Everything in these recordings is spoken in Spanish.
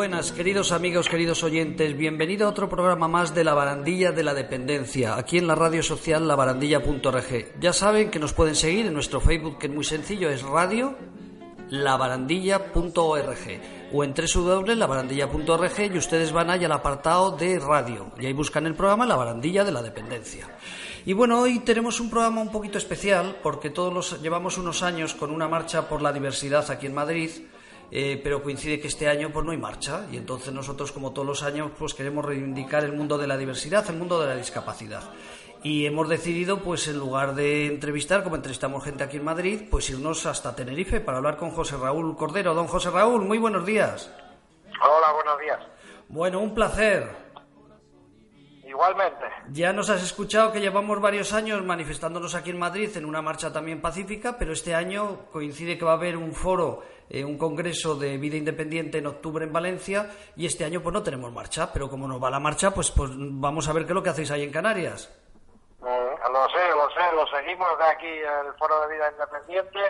buenas, queridos amigos, queridos oyentes. Bienvenido a otro programa más de La Barandilla de la Dependencia, aquí en la radio social labarandilla.org. Ya saben que nos pueden seguir en nuestro Facebook, que es muy sencillo, es radio labarandilla.org o en www.labarandilla.org y ustedes van ahí al apartado de radio y ahí buscan el programa La Barandilla de la Dependencia. Y bueno, hoy tenemos un programa un poquito especial porque todos los, llevamos unos años con una marcha por la diversidad aquí en Madrid eh, pero coincide que este año pues no hay marcha y entonces nosotros como todos los años pues queremos reivindicar el mundo de la diversidad, el mundo de la discapacidad y hemos decidido pues en lugar de entrevistar como entrevistamos gente aquí en Madrid pues irnos hasta Tenerife para hablar con José Raúl Cordero. Don José Raúl, muy buenos días. Hola, buenos días. Bueno, un placer. Igualmente. Ya nos has escuchado que llevamos varios años manifestándonos aquí en Madrid en una marcha también pacífica, pero este año coincide que va a haber un foro, eh, un congreso de vida independiente en octubre en Valencia y este año pues no tenemos marcha, pero como nos va la marcha, pues, pues vamos a ver qué es lo que hacéis ahí en Canarias. Mm, lo sé, lo sé, lo seguimos de aquí el foro de vida independiente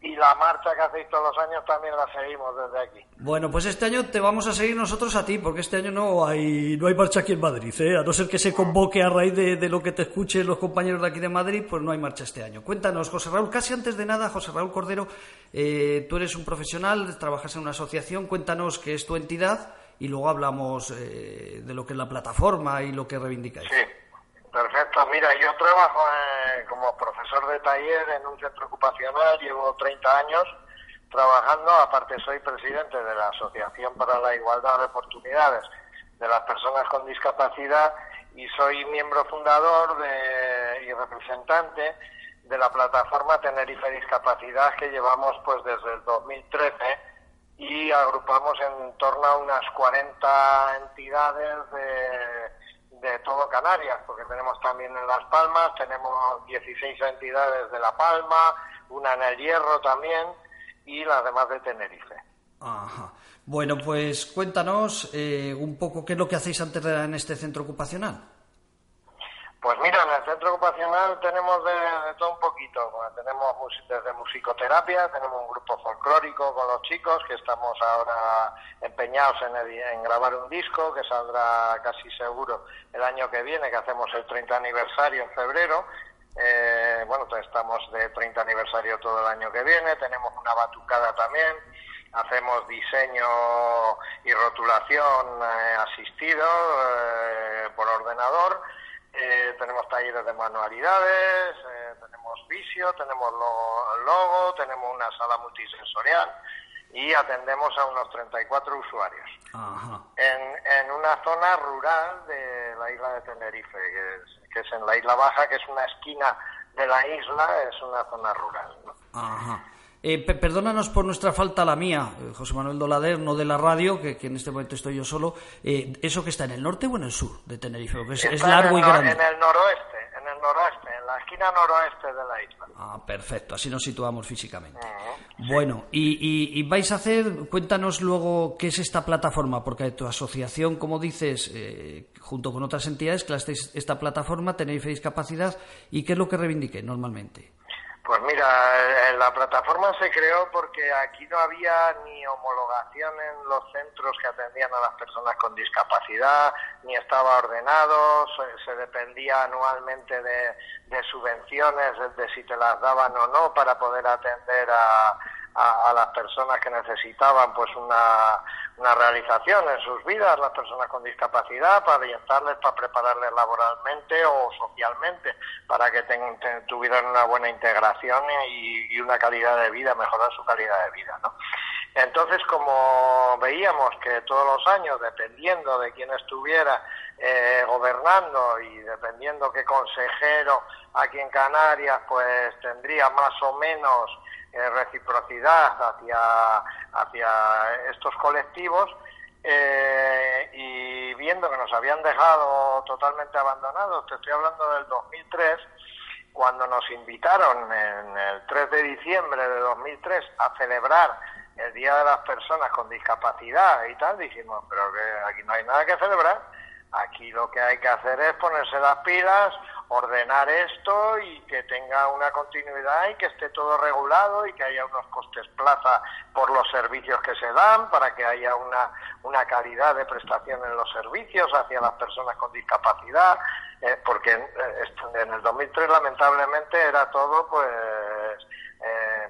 y la marcha que hacéis todos los años también la seguimos desde aquí. Bueno, pues este año te vamos a seguir nosotros a ti, porque este año no hay no hay marcha aquí en Madrid, ¿eh? a no ser que se convoque a raíz de, lo que te escuchen los compañeros de aquí de Madrid, pues no hay marcha este año. Cuéntanos, José Raúl, casi antes de nada, José Raúl Cordero, eh, tú eres un profesional, trabajas en una asociación, cuéntanos qué es tu entidad y luego hablamos eh, de lo que es la plataforma y lo que reivindicáis. Sí. Perfecto, mira, yo trabajo eh, como profesor de taller en un centro ocupacional, llevo 30 años trabajando, aparte soy presidente de la Asociación para la Igualdad de Oportunidades de las Personas con Discapacidad y soy miembro fundador de, y representante de la plataforma Tenerife Discapacidad que llevamos pues desde el 2013 y agrupamos en torno a unas 40 entidades de de todo Canarias, porque tenemos también en Las Palmas, tenemos 16 entidades de La Palma, una en el Hierro también y las demás de Tenerife. Ajá. Bueno, pues cuéntanos eh, un poco qué es lo que hacéis antes de, en este centro ocupacional. Pues mira, en el centro ocupacional tenemos de, todo un poquito. tenemos desde musicoterapia, tenemos un grupo folclórico con los chicos que estamos ahora empeñados en, grabar un disco que saldrá casi seguro el año que viene, que hacemos el 30 aniversario en febrero. Eh, bueno, pues estamos de 30 aniversario todo el año que viene. Tenemos una batucada también. Hacemos diseño y rotulación eh, asistido eh, por ordenador eh, tenemos talleres de manualidades, eh, tenemos visio, tenemos logo, tenemos una sala multisensorial y atendemos a unos 34 usuarios. En, en, una zona rural de la isla de Tenerife, que es, que es, en la isla baja, que es una esquina de la isla, es una zona rural. Ajá. Eh, perdónanos por nuestra falta, la mía, eh, José Manuel Dolader, no de la radio, que, en este momento estoy yo solo. Eh, ¿Eso que está en el norte o en el sur de Tenerife? es, largo y grande. En el noroeste, en el noroeste, en la esquina noroeste de la isla. Ah, perfecto, así nos situamos físicamente. Bueno, y, vais a hacer, cuéntanos luego qué es esta plataforma, porque tu asociación, como dices, junto con otras entidades, que esta plataforma, Tenerife Discapacidad, ¿y qué es lo que reivindique normalmente? Pues mira, la plataforma se creó porque aquí no había ni homologación en los centros que atendían a las personas con discapacidad, ni estaba ordenado, se, dependía anualmente de, subvenciones, de si te las daban o no para poder atender a, a, las personas que necesitaban pues una, una realización en sus vidas, las personas con discapacidad, para orientarles, para prepararles laboralmente o socialmente, para que tuvieran una buena integración y, y, una calidad de vida, mejorar su calidad de vida, ¿no? Entonces, como veíamos que todos los años, dependiendo de quién estuviera eh, gobernando y dependiendo qué consejero aquí en Canarias, pues tendría más o menos eh, reciprocidad hacia, hacia estos colectivos, eh, y viendo que nos habían dejado totalmente abandonados, te estoy hablando del 2003, cuando nos invitaron en el 3 de diciembre de 2003 a celebrar el Día de las Personas con Discapacidad y tal, dijimos, pero que aquí no hay nada que celebrar, aquí lo que hay que hacer es ponerse las pilas, ordenar esto y que tenga una continuidad y que esté todo regulado y que haya unos costes plaza por los servicios que se dan para que haya una, una calidad de prestación en los servicios hacia las personas con discapacidad, eh, porque eh, en el 2003 lamentablemente era todo pues eh,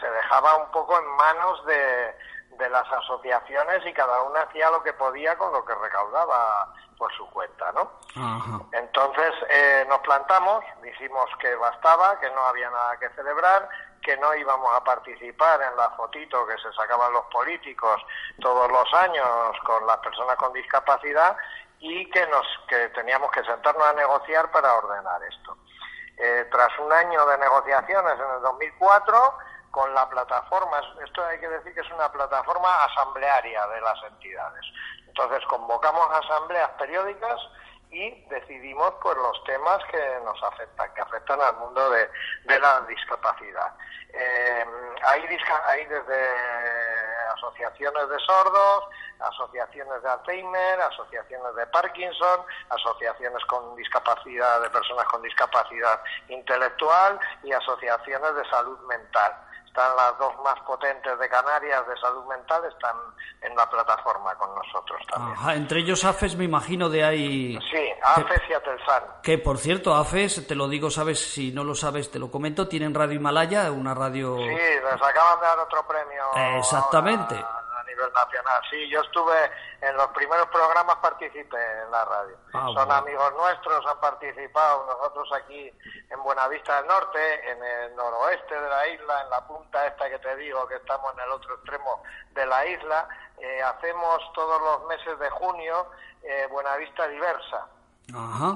se dejaba un poco en manos de, de las asociaciones y cada una hacía lo que podía con lo que recaudaba por su cuenta, ¿no? Entonces eh, nos plantamos, dijimos que bastaba, que no había nada que celebrar, que no íbamos a participar en la fotito que se sacaban los políticos todos los años con las personas con discapacidad y que nos que teníamos que sentarnos a negociar para ordenar esto. Eh, tras un año de negociaciones en el 2004 con la plataforma, esto hay que decir que es una plataforma asamblearia de las entidades. Entonces convocamos asambleas periódicas y decidimos pues los temas que nos afectan, que afectan al mundo de, la discapacidad. Eh, hay, hay desde asociaciones de sordos, asociaciones de Alzheimer, asociaciones de Parkinson, asociaciones con discapacidad de personas con discapacidad intelectual y asociaciones de salud mental están las dos más potentes de Canarias de salud mental, están en la plataforma con nosotros también. entre ellos AFES me imagino de ahí... Sí, AFES y Atelsan. Que por cierto, AFES, te lo digo, sabes, si no lo sabes te lo comento, tienen Radio Himalaya, una radio... Sí, les acaban de dar otro premio. Exactamente nacional. Sí, yo estuve en los primeros programas, participé en la radio. Ah, Son amigos nuestros, han participado nosotros aquí en Buenavista del Norte, en el noroeste de la isla, en la punta esta que te digo, que estamos en el otro extremo de la isla. Eh, hacemos todos los meses de junio eh, Buenavista Diversa.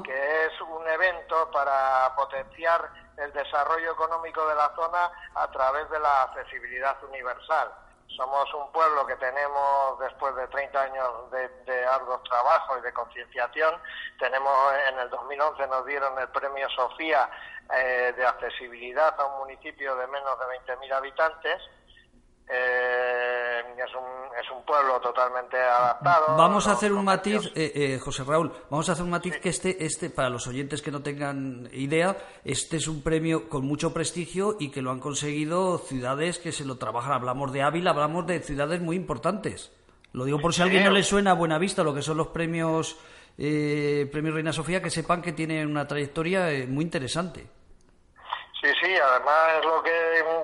que es un evento para potenciar el desarrollo económico de la zona a través de la accesibilidad universal. Somos un pueblo que tenemos, después de 30 años de, arduos trabajos y de concienciación, tenemos en el 2011 nos dieron el premio Sofía eh, de accesibilidad a un municipio de menos de 20.000 habitantes. Eh, es, un, es un pueblo totalmente adaptado. Vamos a hacer un matiz, eh, eh, José Raúl, vamos a hacer un matiz que este, este, para los oyentes que no tengan idea, este es un premio con mucho prestigio y que lo han conseguido ciudades que se lo trabajan. Hablamos de Ávila, hablamos de ciudades muy importantes. Lo digo por si a alguien no le suena a buena vista lo que son los premios, eh, premios Reina Sofía, que sepan que tienen una trayectoria muy interesante. Sí, sí, además es lo que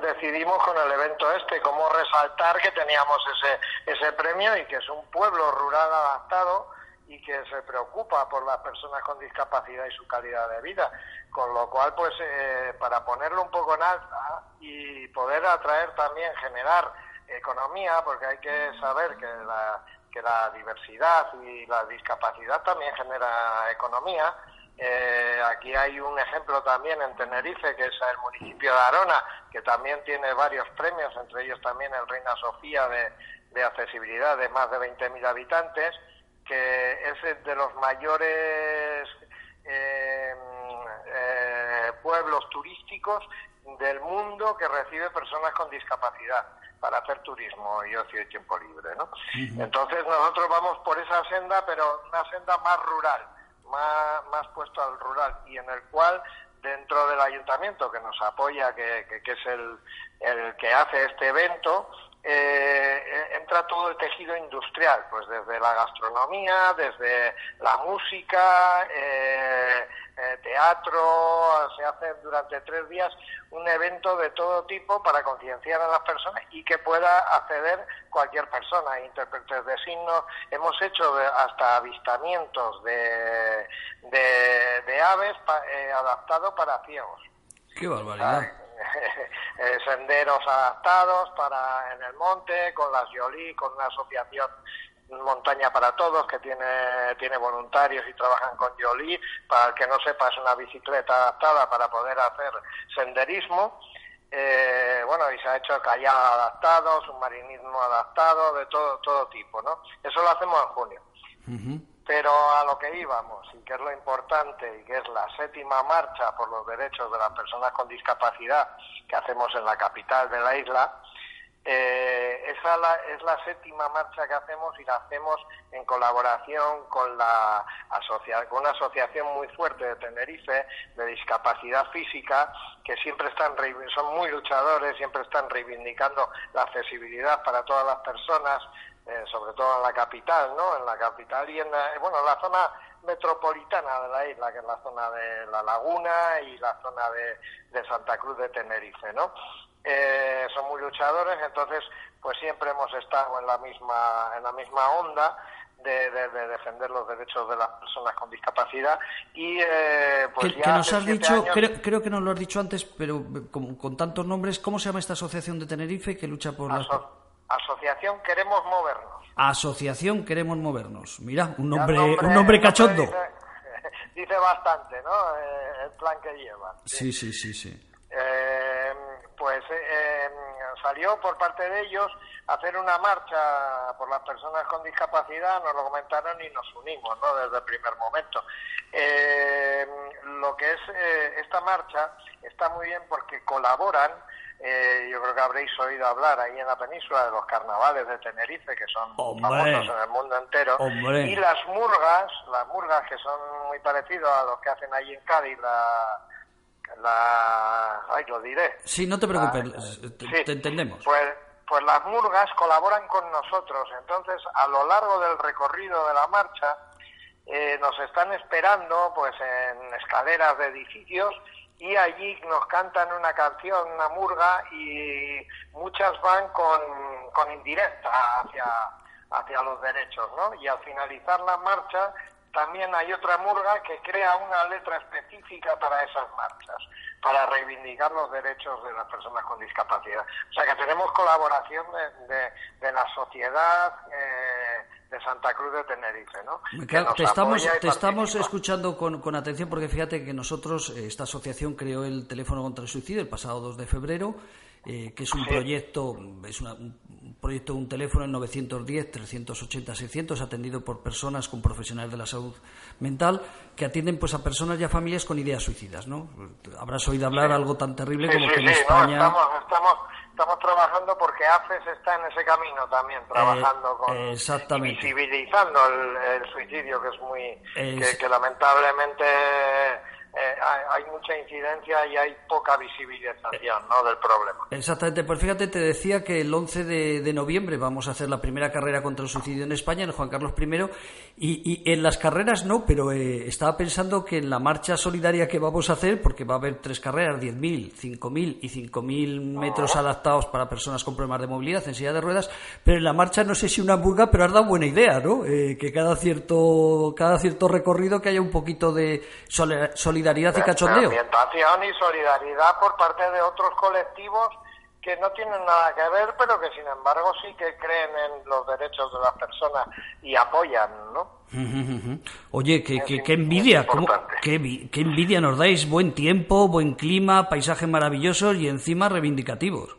decidimos con el evento este, cómo resaltar que teníamos ese, ese premio y que es un pueblo rural adaptado y que se preocupa por las personas con discapacidad y su calidad de vida. Con lo cual, pues, eh, para ponerlo un poco en alta y poder atraer también, generar economía, porque hay que saber que la, que la diversidad y la discapacidad también genera economía, eh, aquí hay un ejemplo también en Tenerife, que es el municipio de Arona, que también tiene varios premios, entre ellos también el Reina Sofía de, accesibilidad de más de 20.000 habitantes, que es de los mayores eh, eh, pueblos turísticos del mundo que recibe personas con discapacidad para hacer turismo y ocio y tiempo libre. ¿no? Entonces nosotros vamos por esa senda, pero una senda más rural más, más puesto al rural y en el cual dentro del ayuntamiento que nos apoya, que, que, es el, el, que hace este evento, eh, entra todo el tejido industrial, pues desde la gastronomía, desde la música, eh, eh, teatro, se hace durante tres días un evento de todo tipo para concienciar a las personas y que pueda acceder cualquier persona, intérpretes de signos. Hemos hecho hasta avistamientos de, de, aves eh, adaptados para ciegos. ¡Qué barbaridad! Eh, senderos adaptados para en el monte, con las Yoli, con una asociación Montaña para Todos, que tiene, tiene voluntarios y trabajan con Yoli. Para el que no sepa, es una bicicleta adaptada para poder hacer senderismo. Eh, bueno, y se ha hecho kayak adaptado, submarinismo adaptado, de todo, todo tipo, ¿no? Eso lo hacemos en junio. Pero a lo que íbamos, y que es lo importante, y que es la séptima marcha por los derechos de las personas con discapacidad que hacemos en la capital de la isla, eh, esa es la séptima marcha que hacemos y la hacemos en colaboración con, la con una asociación muy fuerte de Tenerife de discapacidad física que siempre están son muy luchadores, siempre están reivindicando la accesibilidad para todas las personas, eh, sobre todo en la capital, ¿no? En la capital y en la, bueno, en la zona metropolitana de la isla, que es la zona de la Laguna y la zona de Santa Cruz de Tenerife, ¿no? Eh, son muy luchadores, entonces pues siempre hemos estado en la misma, en la misma onda de, defender los derechos de las personas con discapacidad y eh, pues que, nos has dicho creo, creo, que nos lo has dicho antes pero con, tantos nombres cómo se llama esta asociación de Tenerife que lucha por las asociación queremos movernos. Asociación queremos movernos. Mira un nombre, un nombre cachondo. dice, bastante no eh, el plan que lleva. Sí sí sí sí pues eh, em, salió por parte de ellos hacer una marcha por las personas con discapacidad, nos lo comentaron y nos unimos ¿no? desde el primer momento. Em, lo que es eh, esta marcha está muy bien porque colaboran, eh, yo creo que habréis oído hablar ahí en la península de los carnavales de Tenerife, que son famosos en el mundo entero, y las murgas, las murgas que son muy parecidos a los que hacen ahí en Cádiz, la la... Ay, lo diré. Sí, no te preocupes, te, entendemos. Pues, pues las murgas colaboran con nosotros, entonces a lo largo del recorrido de la marcha eh, nos están esperando pues en escaleras de edificios y allí nos cantan una canción, una murga y muchas van con, con indirecta hacia, hacia los derechos, ¿no? Y al finalizar la marcha también hay otra murga que crea una letra específica para esas marchas, para reivindicar los derechos de las personas con discapacidad. O sea que tenemos colaboración de, la sociedad eh, de Santa Cruz de Tenerife, ¿no? te estamos, te estamos escuchando con, con, atención porque fíjate que nosotros, eh, esta asociación creó el teléfono contra el suicidio el pasado 2 de febrero eh, que es un proyecto, es un proyecto de un teléfono en 910 380 600 atendido por personas con profesionales de la salud mental que atienden pues a personas y a familias con ideas suicidas, ¿no? Habrás oído hablar algo tan terrible como que en España estamos, estamos, estamos trabajando porque AFES está en ese camino también trabajando con exactamente. visibilizando el, suicidio que es muy que lamentablemente eh, hay, mucha incidencia y hay poca visibilización ¿no? del problema. Exactamente, pues fíjate, te decía que el 11 de, noviembre vamos a hacer la primera carrera contra el suicidio en España, en Juan Carlos I, y, en las carreras no, pero eh, estaba pensando que en la marcha solidaria que vamos a hacer, porque va a haber tres carreras, 10.000, 5.000 y 5.000 metros adaptados para personas con problemas de movilidad en silla de ruedas, pero en la marcha no sé si una burga, pero has dado buena idea, ¿no? Eh, que cada cierto, cada cierto recorrido que haya un poquito de solidaridad solidaridad y cachondeo. Ambientación y solidaridad por parte de otros colectivos que no tienen nada que ver, pero que sin embargo sí que creen en los derechos de las personas y apoyan, ¿no? Oye, qué, envidia, qué, qué envidia nos dais, buen tiempo, buen clima, paisajes maravillosos y encima reivindicativos.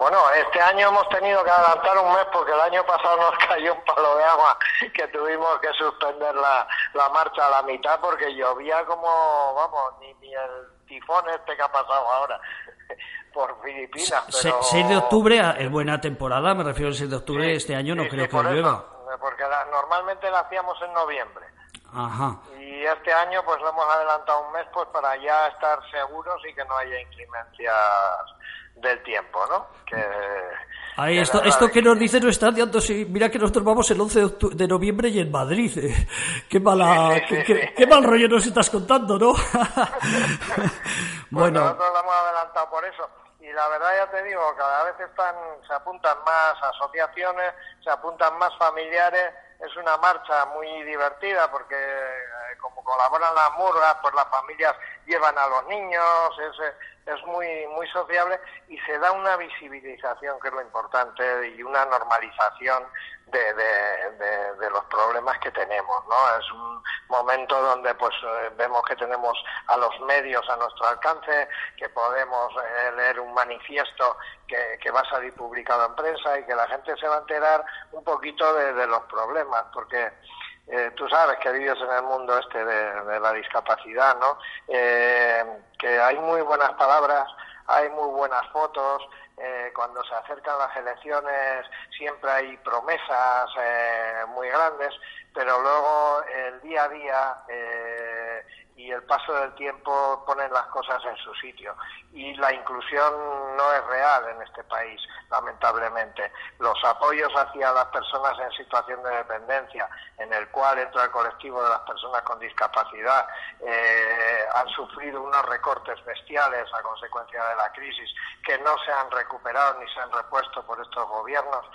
Bueno, este año hemos tenido que adelantar un mes porque el año pasado nos cayó un palo de agua que tuvimos que suspender la, marcha a la mitad porque llovía como, vamos, ni, ni el tifón este que ha pasado ahora por Filipinas. Pero... 6 de octubre es buena temporada, me refiero al 6 de octubre, este año no creo que llueva. porque normalmente la hacíamos en noviembre. Ajá. Y este año pues lo hemos adelantado un mes pues para ya estar seguros y que no haya inclemencias del tiempo, ¿no? Que, Ahí, esto, esto que nos dice no está sí, mira que nosotros vamos el 11 de, noviembre y en Madrid. Eh. Qué mala, qué, mal rollo nos estás contando, ¿no? Pues bueno. nosotros lo hemos adelantado por eso. Y la verdad ya te digo, cada vez están, se apuntan más asociaciones, se apuntan más familiares. Es una marcha muy divertida porque eh, como colaboran las murgas, pues las familias llevan a los niños, es, es muy, muy sociable y se da una visibilización, que es lo importante, y una normalización de, de, los problemas que tenemos, ¿no? Es un momento donde pues eh, vemos que tenemos a los medios a nuestro alcance, que podemos eh, leer un manifiesto que, va a salir publicado en prensa y que la gente se va a enterar un poquito de, los problemas, porque eh, tú sabes que vives en el mundo este de, la discapacidad, ¿no? que hay muy buenas palabras, hay muy buenas fotos, eh, cuando se acercan las elecciones siempre hay promesas eh, muy grandes, pero luego el día a día eh, y el paso del tiempo ponen las cosas en su sitio. Y la inclusión no es real en este país, lamentablemente. Los apoyos hacia las personas en situación de dependencia, en el cual entra el colectivo de las personas con discapacidad, eh, han sufrido unos recortes bestiales a consecuencia de la crisis que no se han recuperado ni se han repuesto por estos gobiernos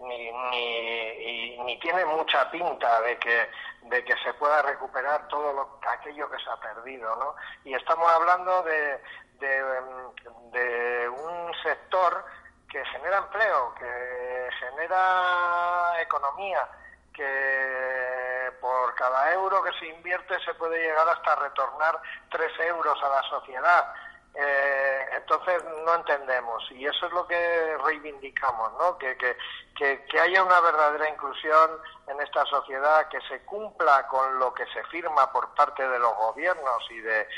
ni, ni, ni tiene mucha pinta de que, de que se pueda recuperar todo lo, aquello que se ha perdido, ¿no? Y estamos hablando de, de, un sector que genera empleo, que genera economía, que por cada euro que se invierte se puede llegar hasta retornar tres euros a la sociedad. Eh, entonces no entendemos y eso es lo que reivindicamos, ¿no? Que, que, que, haya una verdadera inclusión en esta sociedad, que se cumpla con lo que se firma por parte de los gobiernos y de,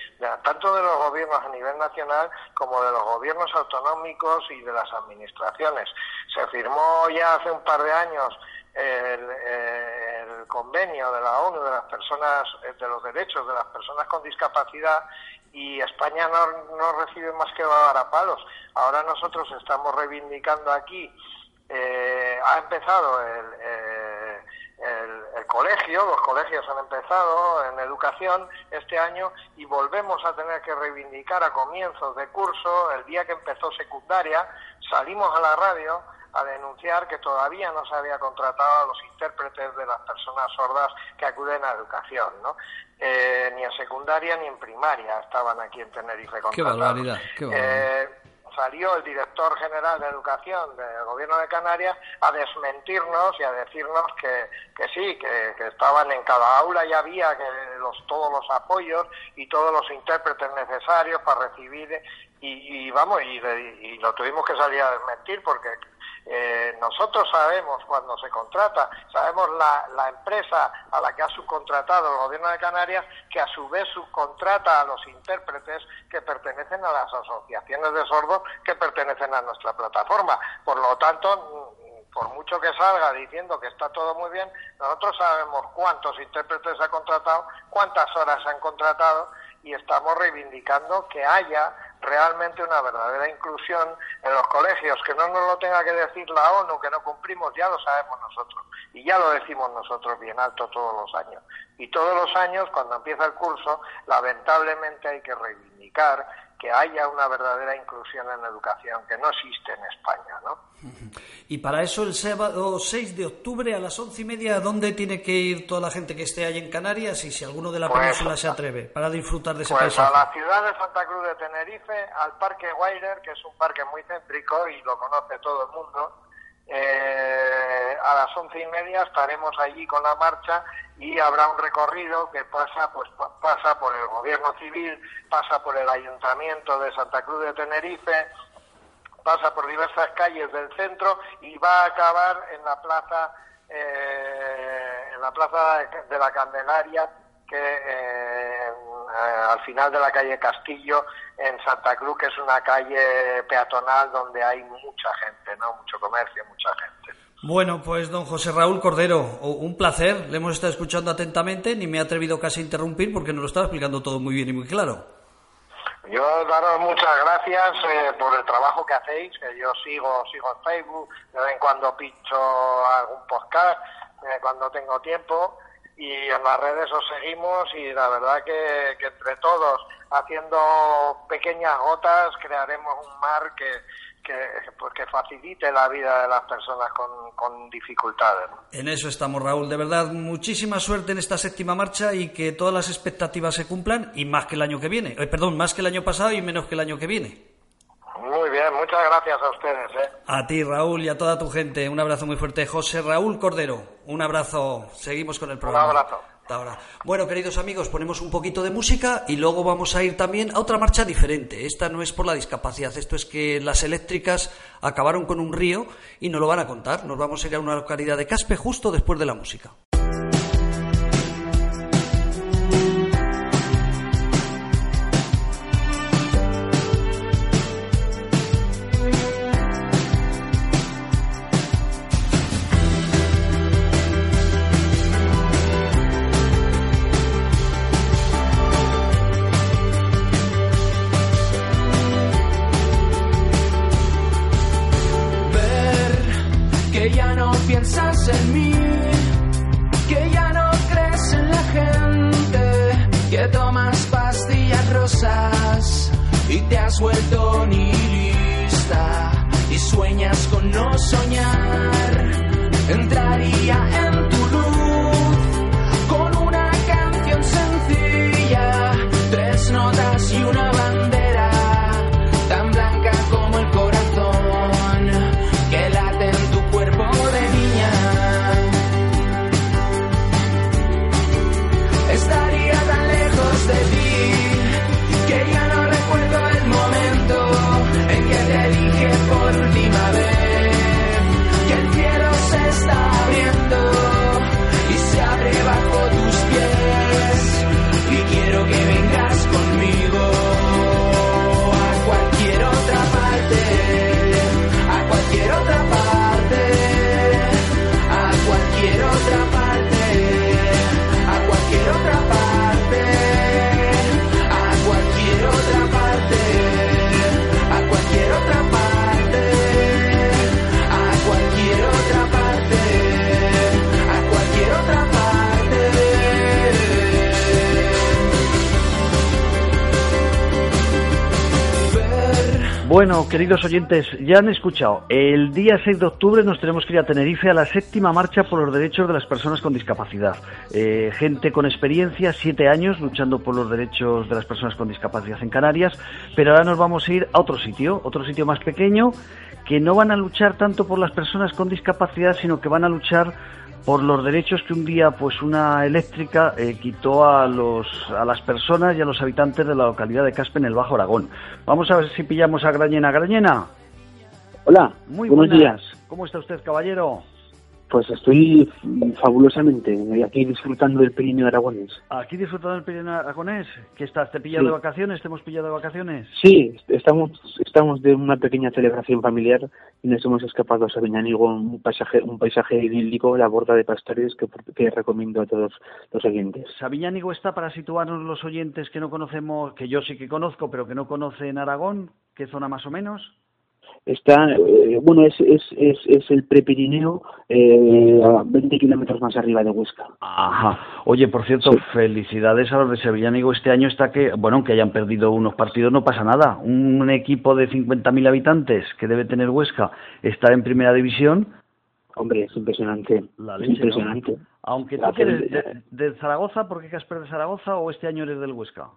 tanto de los gobiernos a nivel nacional como de los gobiernos autonómicos y de las administraciones. Se firmó ya hace un par de años el, el, convenio de la ONU de las personas de los derechos de las personas con discapacidad y España no, no recibe más que palos. Ahora nosotros estamos reivindicando aquí, eh, ha empezado eh, el, el, colegio, los colegios han empezado en educación este año y volvemos a tener que reivindicar a comienzos de curso, el día que empezó secundaria, salimos a la radio a denunciar que todavía no se había contratado a los intérpretes de las personas sordas que acuden a educación, ¿no? Eh, ni en secundaria ni en primaria estaban aquí en Tenerife Qué barbaridad, eh, salió el director general de educación del gobierno de Canarias a desmentirnos y a decirnos que, que sí, que, estaban en cada aula y había que los, todos los apoyos y todos los intérpretes necesarios para recibir y, vamos, y, y, lo tuvimos que salir a desmentir porque eh, nosotros sabemos cuando se contrata, sabemos la, la, empresa a la que ha subcontratado el gobierno de Canarias, que a su vez subcontrata a los intérpretes que pertenecen a las asociaciones de sordos que pertenecen a nuestra plataforma. Por lo tanto, por mucho que salga diciendo que está todo muy bien, nosotros sabemos cuántos intérpretes ha contratado, cuántas horas han contratado y estamos reivindicando que haya realmente una verdadera inclusión en los colegios, que no nos lo tenga que decir la ONU, que no cumplimos, ya lo sabemos nosotros y ya lo decimos nosotros bien alto todos los años. Y todos los años, cuando empieza el curso, lamentablemente hay que reivindicar que haya una verdadera inclusión en la educación, que no existe en España, ¿no? Y para eso el sábado 6 de octubre a las once y media, ¿dónde tiene que ir toda la gente que esté ahí en Canarias y si alguno de la pues, península se atreve para disfrutar de ese pues a la ciudad de Santa Cruz de Tenerife, al Parque Guairer, que es un parque muy céntrico y lo conoce todo el mundo, eh, a las once y media estaremos allí con la marcha y habrá un recorrido que pasa pues pasa por el gobierno civil pasa por el ayuntamiento de Santa Cruz de Tenerife pasa por diversas calles del centro y va a acabar en la plaza eh, en la plaza de la Candelaria que eh, al final de la calle Castillo en Santa Cruz que es una calle peatonal donde hay mucha gente no mucho comercio mucha gente bueno, pues don José Raúl Cordero, un placer. Le hemos estado escuchando atentamente, ni me he atrevido casi a interrumpir porque nos lo estaba explicando todo muy bien y muy claro. Yo daros muchas gracias eh, por el trabajo que hacéis, que yo sigo, sigo en Facebook, de vez en cuando pincho algún podcast, eh, cuando tengo tiempo, y en las redes os seguimos y la verdad que, que entre todos, haciendo pequeñas gotas, crearemos un mar que, que, pues que facilite la vida de las personas con, con dificultades. En eso estamos, Raúl. De verdad, muchísima suerte en esta séptima marcha y que todas las expectativas se cumplan y más que el año que viene. Eh, perdón, más que el año pasado y menos que el año que viene. Muy bien, muchas gracias a ustedes. ¿eh? A ti, Raúl, y a toda tu gente. Un abrazo muy fuerte. José Raúl Cordero, un abrazo. Seguimos con el programa. Un abrazo. Ahora. Bueno, queridos amigos, ponemos un poquito de música y luego vamos a ir también a otra marcha diferente. Esta no es por la discapacidad, esto es que las eléctricas acabaron con un río y nos lo van a contar. Nos vamos a ir a una localidad de Caspe justo después de la música. Queridos oyentes, ya han escuchado. El día 6 de octubre nos tenemos que ir a Tenerife a la séptima marcha por los derechos de las personas con discapacidad. Eh, gente con experiencia, siete años luchando por los derechos de las personas con discapacidad en Canarias, pero ahora nos vamos a ir a otro sitio, otro sitio más pequeño, que no van a luchar tanto por las personas con discapacidad, sino que van a luchar por los derechos que un día pues una eléctrica eh, quitó a los a las personas y a los habitantes de la localidad de Caspe en el Bajo Aragón. Vamos a ver si pillamos a Grañena. Grañena. Hola. Muy buenos días. ¿Cómo está usted, caballero? Pues estoy fabulosamente aquí disfrutando del Pirineo Aragonés. ¿Aquí disfrutando del Pirineo Aragonés? ¿Qué estás? ¿Te pillado de vacaciones? ¿Te hemos pillado de vacaciones? Sí, estamos, estamos de una pequeña celebración familiar y nos hemos escapado a Sabiñánigo, un paisaje, un paisaje idílico, la borda de pastores que, que recomiendo a todos los oyentes. Sabiñánigo está para situarnos los oyentes que no conocemos, que yo sí que conozco, pero que no conocen Aragón. ¿Qué zona más o menos? Está, eh, bueno, es, es, es, es el Prepirineo, eh, a 20 kilómetros más arriba de Huesca. Ajá. Oye, por cierto, felicidades a los de Sevillanigo. Este año está que, bueno, aunque hayan perdido unos partidos, no pasa nada. Un equipo de 50.000 habitantes que debe tener Huesca está en primera división. Hombre, es impresionante. impresionante. Aunque tú eres de, de, Zaragoza, ¿por qué Casper de Zaragoza o este año eres del Huesca?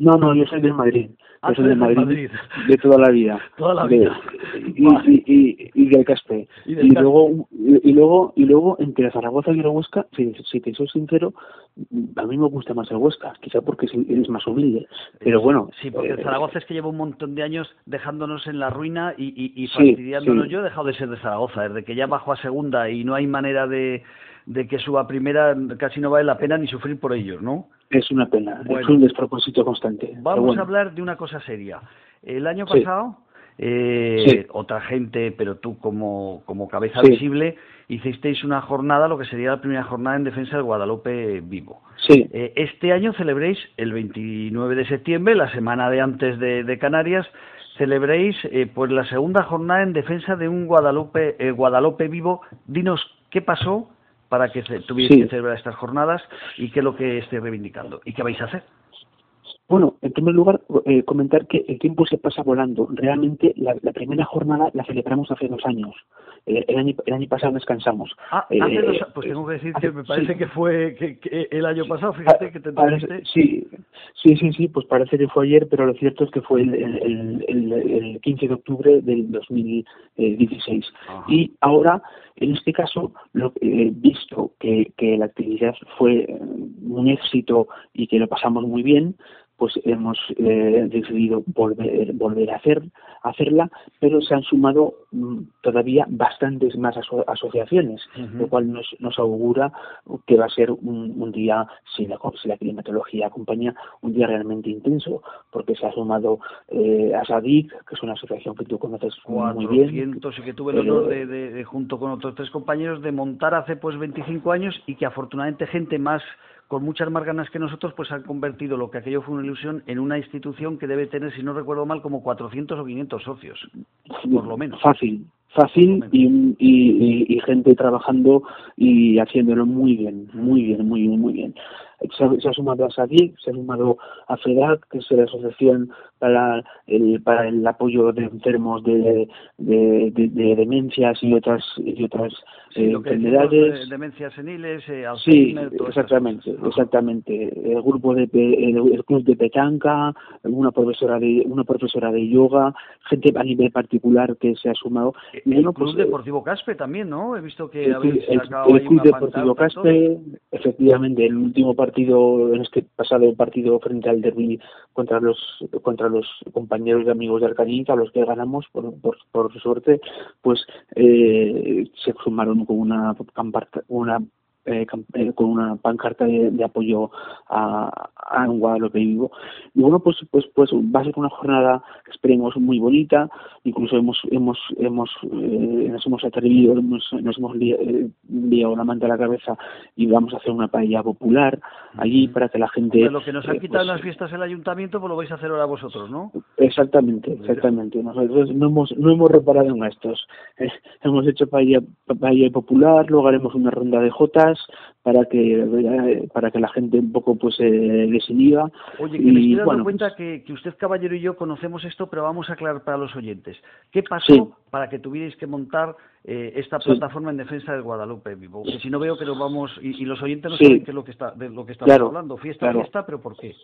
No, no, yo soy del Madrid. Ah, yo soy del Madrid, de toda la vida. Toda la vida. y, y, y, del Caspe. Y, luego y luego y luego entre Zaragoza y el Huesca, si, si te soy sincero, a mí me gusta más el Huesca, quizá porque eres más humilde. Pero bueno. Sí, porque eh, Zaragoza es que lleva un montón de años dejándonos en la ruina y, y, fastidiándonos. Yo he dejado de ser de Zaragoza, desde que ya bajo a segunda y no hay manera de, de que suba a primera, casi no vale la pena ni sufrir por ellos, ¿no? Es una pena, es un despropósito constante. Vamos a hablar de una cosa seria. El año pasado eh, otra gente, pero tú como, como cabeza visible, hicisteis una jornada, lo que sería la primera jornada en defensa del Guadalupe vivo. Sí. Eh, este año celebréis el 29 de septiembre, la semana de antes de, Canarias, celebréis eh, pues la segunda jornada en defensa de un Guadalupe, eh, Guadalupe vivo. Dinos qué pasó para que tuvierais que celebrar estas jornadas y qué es lo que estáis reivindicando y qué vais a hacer. Bueno, en primer lugar, eh, comentar que el tiempo se pasa volando. Realmente, la, primera jornada la celebramos hace dos años. El, año, el año, pasado descansamos. Ah, hace eh, dos, pues tengo que decir que me parece que fue que, el año pasado, fíjate que te parece, Sí, sí, sí, sí, pues parece que fue ayer, pero lo cierto es que fue el, el, el 15 de octubre del 2016. Y ahora, en este caso, lo, eh, visto que, que la actividad fue un éxito y que lo pasamos muy bien, pues hemos eh, decidido volver, volver a hacer, hacerla, pero se han sumado mm, todavía bastantes más asociaciones, lo cual nos, nos augura que va a ser un, día, si la, la, climatología acompaña, un día realmente intenso, porque se ha sumado eh, a SADIC, que es una asociación que tú conoces muy bien. y que tuve el honor de, junto con otros tres compañeros, de montar hace pues 25 años y que afortunadamente gente más con muchas más ganas que nosotros, pues han convertido lo que aquello fue una ilusión en una institución que debe tener, si no recuerdo mal, como 400 o 500 socios, por lo menos. Fácil, fácil y, gente trabajando y haciéndolo muy bien, muy bien, muy bien, muy bien. Se ha, sumado a SADIC, se ha sumado a FEDAC, que es la Asociación para el, para el apoyo de enfermos de, de, demencias y otras y otras eh, enfermedades. demencias seniles, eh, Alzheimer, sí, exactamente, exactamente. El grupo de el, club de petanca, una profesora de una profesora de yoga, gente a nivel particular que se ha sumado. Y el Club pues, eh, Deportivo Caspe también, ¿no? He visto que habéis sacado el, Club Deportivo Caspe, efectivamente, el último partido en este pasado partido frente al Derby contra los contra los compañeros y amigos de Arcañita, a los que ganamos por, por, suerte, pues eh, se sumaron con una, una eh, eh, con una pancarta de, apoyo a, a, un Guadalupe vivo. Y bueno, pues, pues, pues va a ser una jornada que esperemos muy bonita. Incluso hemos, hemos, hemos, eh, nos hemos atrevido, hemos, nos hemos enviado una manta a la cabeza y vamos a hacer una paella popular allí para que la gente. lo que nos han quitado en las fiestas el ayuntamiento, pues lo vais a hacer ahora vosotros, ¿no? Exactamente, exactamente. Nosotros no hemos, no hemos reparado en estos. hemos hecho paella, paella popular, luego haremos una ronda de jotas has para que para que la gente un poco pues se desinhiba. Oye, que me estoy dando cuenta pues que, que, usted, caballero, y yo conocemos esto, pero vamos a aclarar para los oyentes. ¿Qué pasó para que tuvierais que montar eh, esta plataforma en defensa del Guadalupe vivo? Que si no veo que nos vamos, y, los oyentes no saben qué es lo que está, de lo que estamos hablando. Fiesta, fiesta, pero ¿por qué?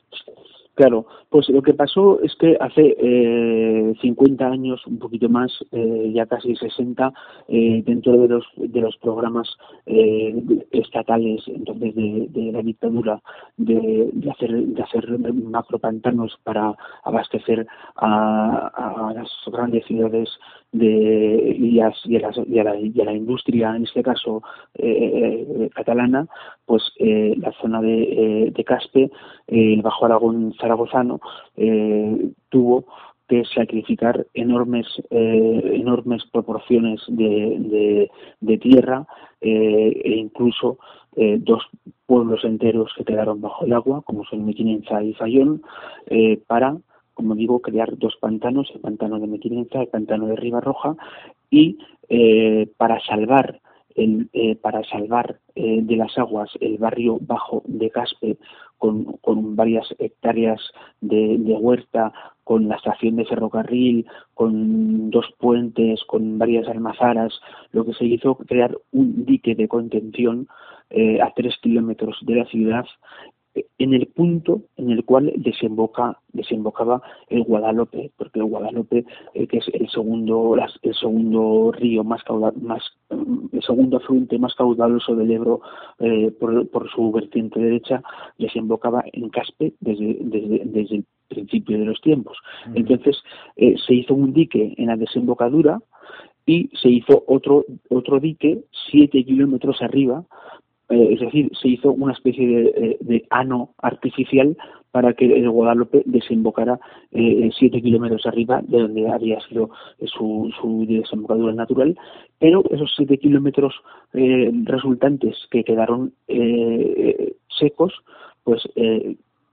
Claro, pues lo que pasó es que hace eh, 50 años, un poquito más, eh, ya casi 60, eh, dentro de los, de los programas eh, estatales entonces de, la dictadura de, hacer de hacer macropantanos para abastecer a, las grandes ciudades de, y, a, la, industria, en este caso catalana, pues la zona de, de Caspe, el Bajo Aragón zaragozano eh, tuvo que sacrificar enormes eh, enormes proporciones de, de, tierra eh, e incluso dos pueblos enteros que quedaron bajo el agua como son Mequinenza y Fayón para como digo crear dos pantanos el pantano de Mequinenza el pantano de Ribarroja y para salvar el, para salvar de las aguas el barrio bajo de Caspe con, con varias hectáreas de, huerta, con la estación de ferrocarril, con dos puentes, con varias almazaras, lo que se hizo crear un dique de contención eh, a tres kilómetros de la ciudad en el punto en el cual desemboca desembocaba el Guadalope porque el Guadalope eh, que es el segundo el segundo río más caudal, más el segundo afluente más caudaloso del Ebro eh, por, su vertiente derecha desembocaba en Caspe desde, desde, el principio de los tiempos. Entonces eh, se hizo un dique en la desembocadura y se hizo otro otro dique siete kilómetros arriba eh, es decir, se hizo una especie de, eh, ano artificial para que el Guadalupe desembocara eh, siete kilómetros arriba de donde había sido su, su desembocadura natural, pero esos siete kilómetros eh, resultantes que quedaron secos, pues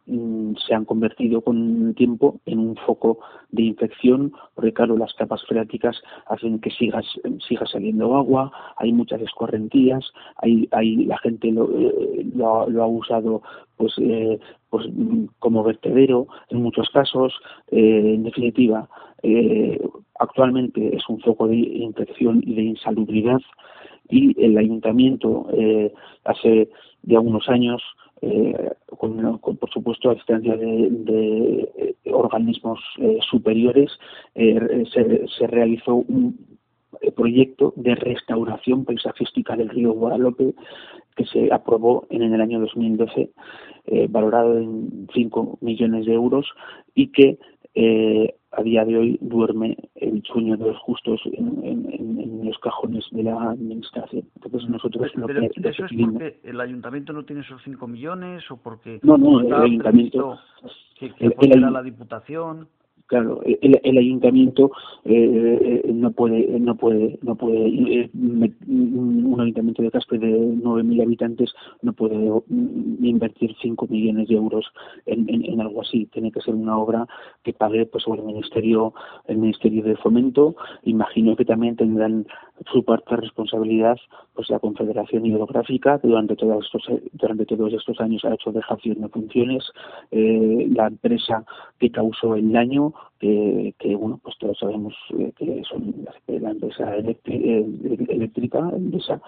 se han convertido con el tiempo en un foco de infección, porque claro, las capas freáticas hacen que sigas, siga saliendo agua, hay muchas escorrentías, hay, hay la gente lo, eh, lo, ha usado pues, eh, pues como vertedero en muchos casos, eh, en definitiva, actualmente es un foco de infección y de insalubridad y el ayuntamiento hace ya unos años eh, con, por supuesto a distancia de, organismos eh, superiores, eh, se, realizó un proyecto de restauración paisajística del río Guadalupe que se aprobó en el año 2012, valorado en 5 millones de euros y que a día de hoy duerme el sueño de los justos en, los cajones de la administración. Entonces nosotros pero, pero ¿Eso es porque el ayuntamiento no tiene esos 5 millones o porque no, no, el ayuntamiento que, que la Diputación? Claro el, ayuntamiento eh, eh, no puede no puede no puede eh, un ayuntamiento de Caspe de 9.000 habitantes no puede mm, invertir 5 millones de euros en, en, algo así. Tiene que ser una obra que pague pues el ministerio el ministerio de fomento. Imagino que también tendrán su parte de responsabilidad pues la Confederación Hidrográfica que durante todos estos durante todos estos años ha hecho dejación de funciones. La empresa que causó el daño que, que bueno, pues todos sabemos eh, que son la empresa eh, eléctrica, empresa,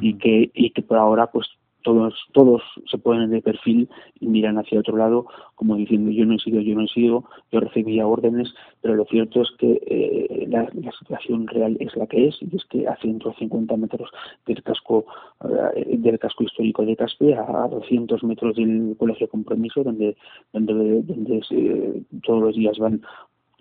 y que, y que por ahora pues todos todos se ponen de perfil y miran hacia otro lado como diciendo yo no he sido yo no he sido yo recibía órdenes pero lo cierto es que eh, la, situación real es la que es y es que a 150 metros del casco del casco histórico de Caspe a 200 metros del colegio compromiso donde donde donde todos los días van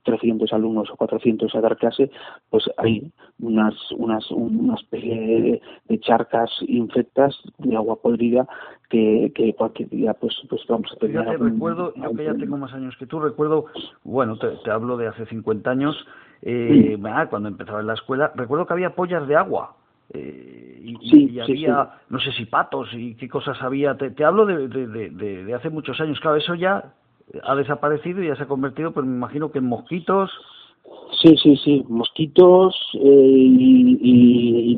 300 alumnos o 400 a dar clase, pues hay unas, unas, una especie de, charcas infectas de agua podrida que, que cualquier día pues, pues vamos a tener. Fíjate, recuerdo, yo que ya tengo más años que tú, recuerdo, bueno, te, hablo de hace 50 años, eh, ah, cuando empezaba en la escuela, recuerdo que había pollas de agua. Eh, y, había, no sé si patos y qué cosas había. Te, te hablo de, de, de, de hace muchos años. Claro, eso ya ha desaparecido y ya se ha convertido, pues me imagino que en mosquitos. Sí, sí, sí, mosquitos eh, y,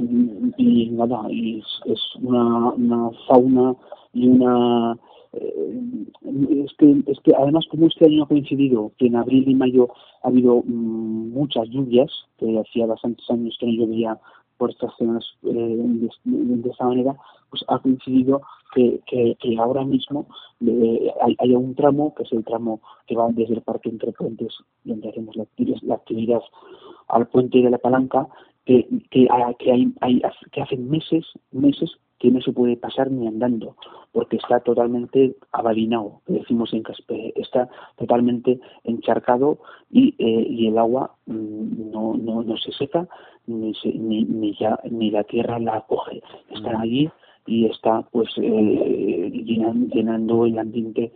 y, nada, y es una, una fauna y una eh, es que es que además como este año ha coincidido que en abril y mayo ha habido mm, muchas lluvias que hacía bastantes años que no llovía por estas zonas eh, de, de, esta manera pues ha coincidido que, que, ahora mismo eh, hay, un tramo, que es el tramo que va desde el Parque Entre Puentes, donde haremos la, la actividad, al puente de la palanca, que, que, que, hay, hay, que hace meses, meses que no se puede pasar ni andando, porque está totalmente abadinado, decimos en Caspe, está totalmente encharcado y, eh, y el agua mm, no, no, no se seca ni, ni, ni, ya, ni la tierra la acoge. Están allí y está pues eh, llenando el ambiente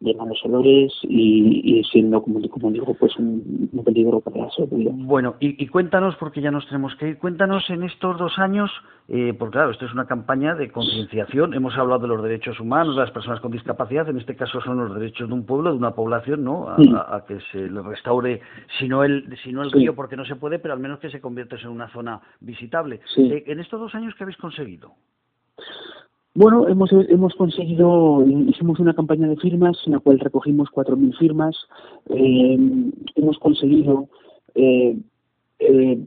de malos olores y, siendo, como, como, digo, pues un, peligro para la seguridad. Bueno, y, cuéntanos, porque ya nos tenemos que ir, cuéntanos en estos dos años, eh, porque claro, esto es una campaña de concienciación, hemos hablado de los derechos humanos, de las personas con discapacidad, en este caso son los derechos de un pueblo, de una población, ¿no?, a, que se le restaure, si no el, si no el río, porque no se puede, pero al menos que se convierta en una zona visitable. Eh, en estos dos años, ¿qué habéis conseguido? Bueno, hemos, hemos conseguido, hicimos una campaña de firmas en la cual recogimos 4.000 firmas. Eh, hemos conseguido eh, eh,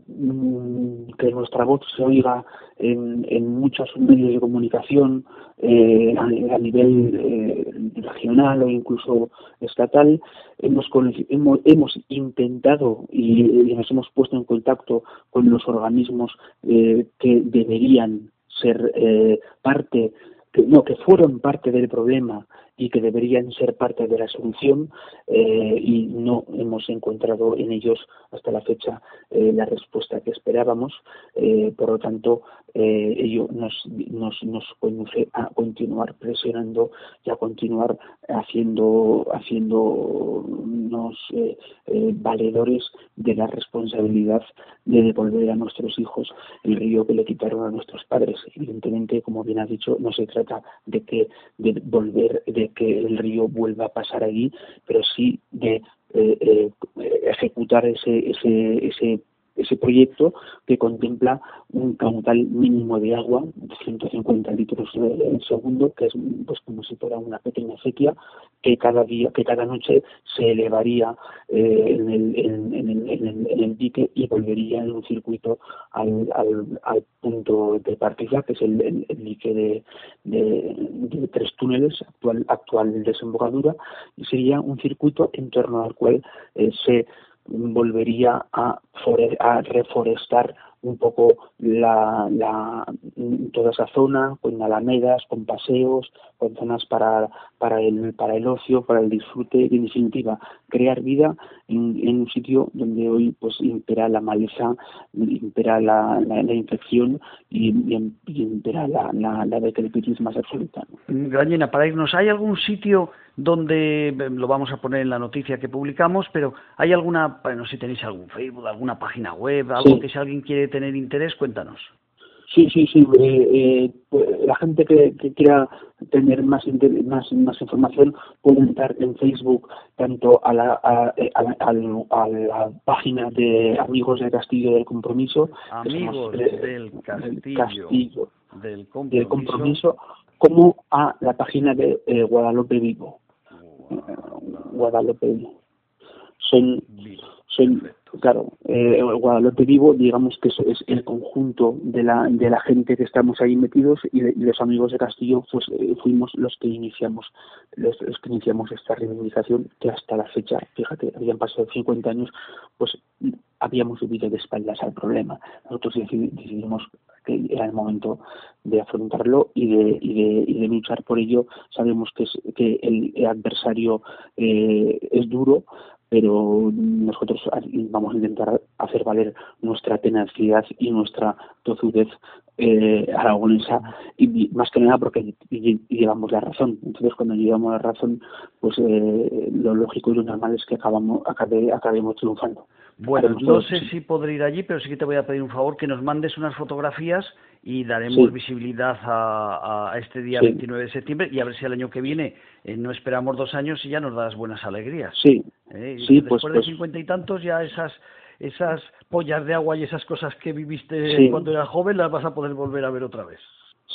que nuestra voz se oiga en, en muchos medios de comunicación a, nivel regional o incluso estatal. Hemos, hemos, hemos intentado y, y, nos hemos puesto en contacto con los organismos que deberían ser eh, parte, que, no, que fueron parte del problema y que deberían ser parte de la solución eh, y no hemos encontrado en ellos hasta la fecha eh, la respuesta que esperábamos. Eh, por lo tanto, ello nos, nos, nos conduce a continuar presionando y a continuar haciendo haciéndonos valedores de la responsabilidad de devolver a nuestros hijos el río que le quitaron a nuestros padres. Evidentemente, como bien ha dicho, no se trata de que de volver de que el río vuelva a pasar allí, pero sí de eh, eh, ejecutar ese, ese, ese ese proyecto que contempla un caudal mínimo de agua, 150 litros en segundo, que es pues como si fuera una pequeña sequía, que cada día, que cada noche se elevaría eh, en, el, en, el, el, dique y volvería en un circuito al, al, punto de partida, que es el, dique de, de, tres túneles, actual, actual desembocadura, y sería un circuito en torno al cual eh, se volvería a, a reforestar un poco la, la, toda esa zona con alamedas, con paseos, con zonas para, para, el, para el ocio, para el disfrute y en definitiva crear vida en, un sitio donde hoy pues impera la maleza, impera la, la, infección y, impera la, la, la decrepitis más absoluta. Grañena, para irnos, ¿hay algún sitio donde lo vamos a poner en la noticia que publicamos, pero hay alguna, no sé si tenéis algún Facebook, alguna página web, algo que si alguien quiere tener interés, cuéntanos. Sí, sí, sí. Eh, eh, pues, la gente que, quiera tener más, más, más información puede entrar en Facebook tanto a la, a, la, página de Amigos del Castillo del Compromiso. Amigos del Castillo, del, compromiso. como a la página de Guadalupe Vivo. Guadalupe Vivo. Son, son Claro, eh, Guadalupe Vivo, digamos que es, el conjunto de la, de la gente que estamos ahí metidos y, los amigos de Castillo pues eh, fuimos los que iniciamos los, que iniciamos esta reivindicación que hasta la fecha, fíjate, habían pasado 50 años, pues habíamos vivido de espaldas al problema. Nosotros decidimos que era el momento de afrontarlo y de, y de, y de luchar por ello. Sabemos que, es, que el adversario eh, es duro, pero nosotros vamos a intentar hacer valer nuestra tenacidad y nuestra tozudez eh, aragonesa y más que nada porque llevamos la razón. Entonces cuando llevamos la razón pues eh, lo lógico y lo normal es que acabamos acabemos triunfando bueno, no sé si podré ir allí, pero sí que te voy a pedir un favor, que nos mandes unas fotografías y daremos visibilidad a, este día 29 de septiembre y a ver si el año que viene eh, no esperamos dos años y ya nos das buenas alegrías. Sí, ¿Eh? sí Después pues, de pues cincuenta y tantos ya esas esas pollas de agua y esas cosas que viviste cuando eras joven las vas a poder volver a ver otra vez.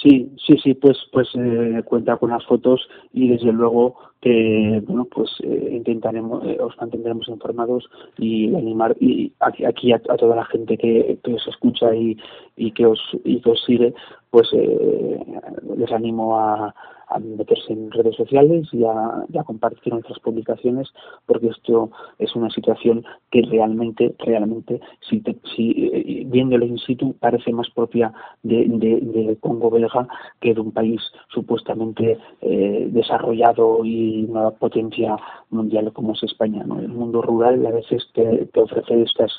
Sí, sí, sí, pues, pues eh, cuenta con las fotos y desde luego que, bueno, pues eh, intentaremos, eh, os mantendremos informados y animar y aquí, aquí a, toda la gente que, que os escucha y, y que os y que os sigue, pues les animo a, meterse en redes sociales y a, compartir nuestras publicaciones porque esto es una situación que realmente realmente si, si eh, viéndolo in situ parece más propia de, Congo belga que de un país supuestamente eh, desarrollado y una potencia mundial como es España ¿no? el mundo rural a veces te, ofrece estas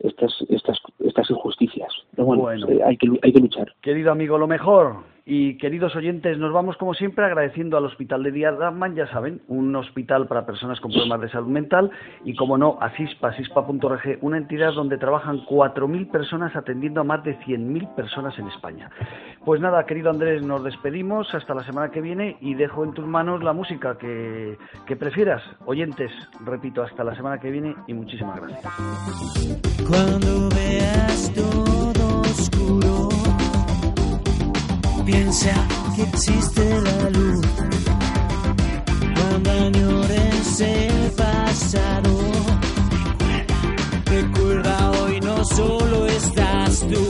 estas estas estas injusticias. Pero bueno, eh, hay que hay que luchar. Querido amigo lo mejor y queridos oyentes, nos vamos como siempre agradeciendo al Hospital de Día Dagman, ya saben, un hospital para personas con problemas de salud mental y como no, Asispa, asispa.org, una entidad donde trabajan 4.000 personas atendiendo a más de 100.000 personas en España. Pues nada, querido Andrés, nos despedimos hasta la semana que viene y dejo en tus manos la música que, que prefieras. Oyentes, repito, hasta la semana que viene y muchísimas gracias. Cuando veas todo piensa que existe la luz. Cuando añores el pasado, recuerda hoy no solo estás tú,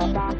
Bye.